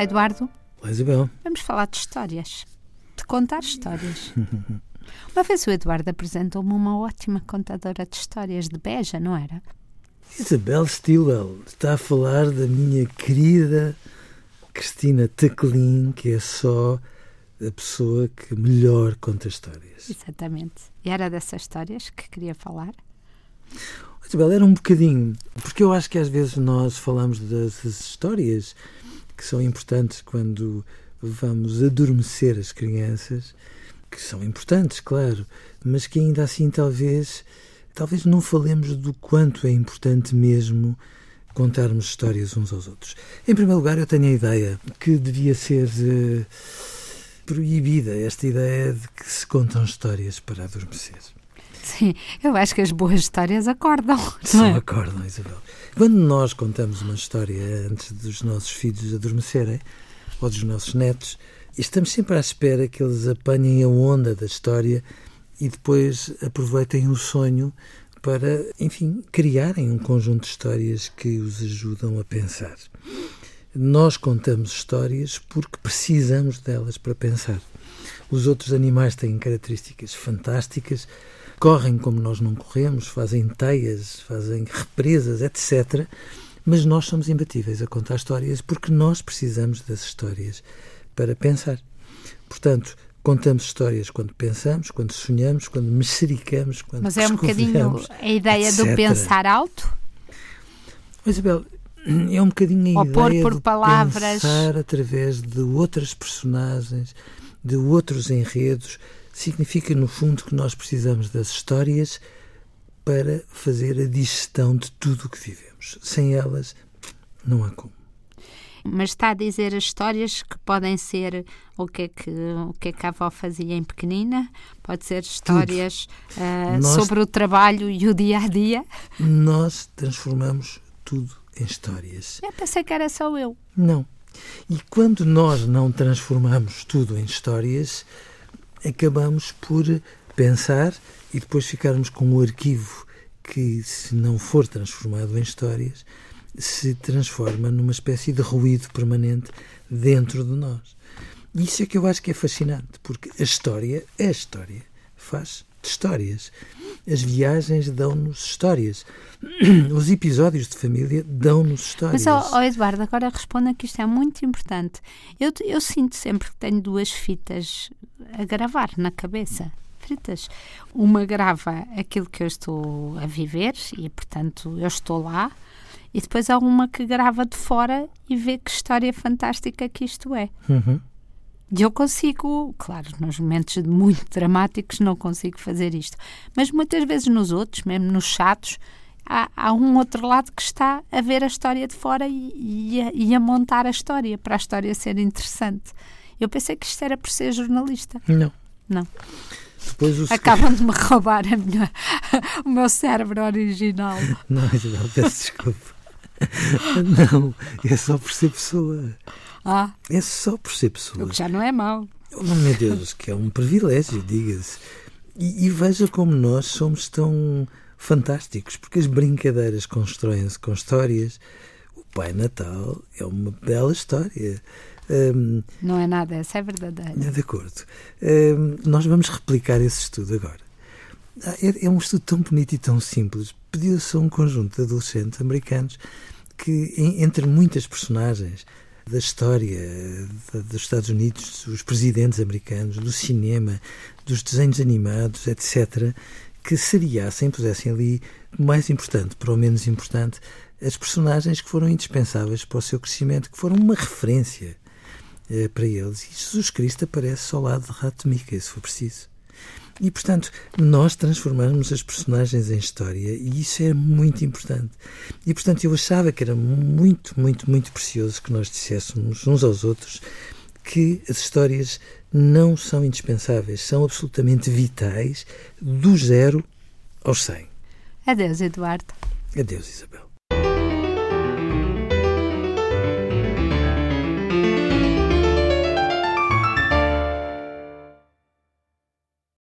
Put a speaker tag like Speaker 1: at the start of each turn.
Speaker 1: Olá, Eduardo.
Speaker 2: Olá, Isabel.
Speaker 1: Vamos falar de histórias. De contar histórias. Uma vez o Eduardo apresentou-me uma ótima contadora de histórias de Beja, não era?
Speaker 2: Isabel Stilwell está a falar da minha querida Cristina Teclin, que é só a pessoa que melhor conta histórias.
Speaker 1: Exatamente. E era dessas histórias que queria falar?
Speaker 2: Isabel, era um bocadinho, porque eu acho que às vezes nós falamos das histórias que são importantes quando vamos adormecer as crianças, que são importantes, claro, mas que ainda assim talvez talvez não falemos do quanto é importante mesmo contarmos histórias uns aos outros. Em primeiro lugar, eu tenho a ideia que devia ser uh, proibida esta ideia de que se contam histórias para adormecer.
Speaker 1: Sim, eu acho que as boas histórias acordam.
Speaker 2: Só
Speaker 1: é?
Speaker 2: acordam, Isabel. Quando nós contamos uma história antes dos nossos filhos adormecerem, ou dos nossos netos, estamos sempre à espera que eles apanhem a onda da história e depois aproveitem o sonho para, enfim, criarem um conjunto de histórias que os ajudam a pensar. Nós contamos histórias porque precisamos delas para pensar. Os outros animais têm características fantásticas, correm como nós não corremos, fazem teias, fazem represas, etc. Mas nós somos imbatíveis a contar histórias porque nós precisamos das histórias para pensar. Portanto, contamos histórias quando pensamos, quando sonhamos, quando mexericamos, quando
Speaker 1: Mas é um bocadinho a ideia
Speaker 2: etc.
Speaker 1: do pensar alto?
Speaker 2: Isabel, é um bocadinho a
Speaker 1: Ou pôr
Speaker 2: ideia
Speaker 1: por
Speaker 2: de
Speaker 1: palavras.
Speaker 2: pensar através de outras personagens, de outros enredos, significa no fundo que nós precisamos das histórias para fazer a digestão de tudo o que vivemos. Sem elas, não há como.
Speaker 1: Mas está a dizer as histórias que podem ser o que é que, o que, é que a avó fazia em pequenina, pode ser histórias uh,
Speaker 2: Nós-
Speaker 1: sobre o trabalho e o dia a dia.
Speaker 2: Nós transformamos tudo em histórias.
Speaker 1: Eu pensei que era só eu.
Speaker 2: Não. E quando nós não transformamos tudo em histórias, acabamos por pensar e depois ficarmos com o arquivo que, se não for transformado em histórias, se transforma numa espécie de ruído permanente dentro de nós. E Isso é que eu acho que é fascinante, porque a história, a história, faz histórias. As viagens dão-nos histórias. Os episódios de família dão-nos histórias.
Speaker 1: Mas, ó, ó, Eduardo, agora responda que isto é muito importante. Eu, eu sinto sempre que tenho duas fitas a gravar na cabeça. Fitas. Uma grava aquilo que eu estou a viver e, portanto, eu estou lá. E depois há uma que grava de fora e vê que história fantástica que isto é.
Speaker 2: Uhum.
Speaker 1: E eu consigo, claro, nos momentos muito dramáticos não consigo fazer isto, mas muitas vezes nos outros, mesmo nos chatos, há, há um outro lado que está a ver a história de fora e, e a, e a montar a história, para a história ser interessante. Eu pensei que isto era por ser jornalista.
Speaker 2: Não.
Speaker 1: Não. Acabam de me roubar minha, o meu cérebro original.
Speaker 2: Não, Isabel, peço desculpa. Não, é só por ser pessoa.
Speaker 1: Ah,
Speaker 2: É só por ser
Speaker 1: o
Speaker 2: pessoa.
Speaker 1: que já não é mau.
Speaker 2: Oh, meu Deus, que é um privilégio, diga-se. E, e veja como nós somos tão fantásticos, porque as brincadeiras constroem-se com histórias. O Pai Natal é uma bela história. Hum,
Speaker 1: Não é nada, essa é verdadeira.
Speaker 2: De acordo. Hum, nós vamos replicar esse estudo agora. Ah, É, é um estudo tão bonito e tão simples. Pediu-se a um conjunto de adolescentes americanos que, entre muitas personagens da história dos Estados Unidos, os presidentes americanos, do cinema, dos desenhos animados, etc., que seriassem, pusessem ali, mais importante para o menos importante, as personagens que foram indispensáveis para o seu crescimento, que foram uma referência eh, para eles. E Jesus Cristo aparece ao lado de Rato Mica, se for preciso. E, portanto, nós transformamos as personagens em história e isso é muito importante. E, portanto, eu achava que era muito, muito, muito precioso que nós disséssemos uns aos outros que as histórias não são indispensáveis, são absolutamente vitais do zero aos cem.
Speaker 1: Adeus, Eduardo.
Speaker 2: Adeus, Isabel.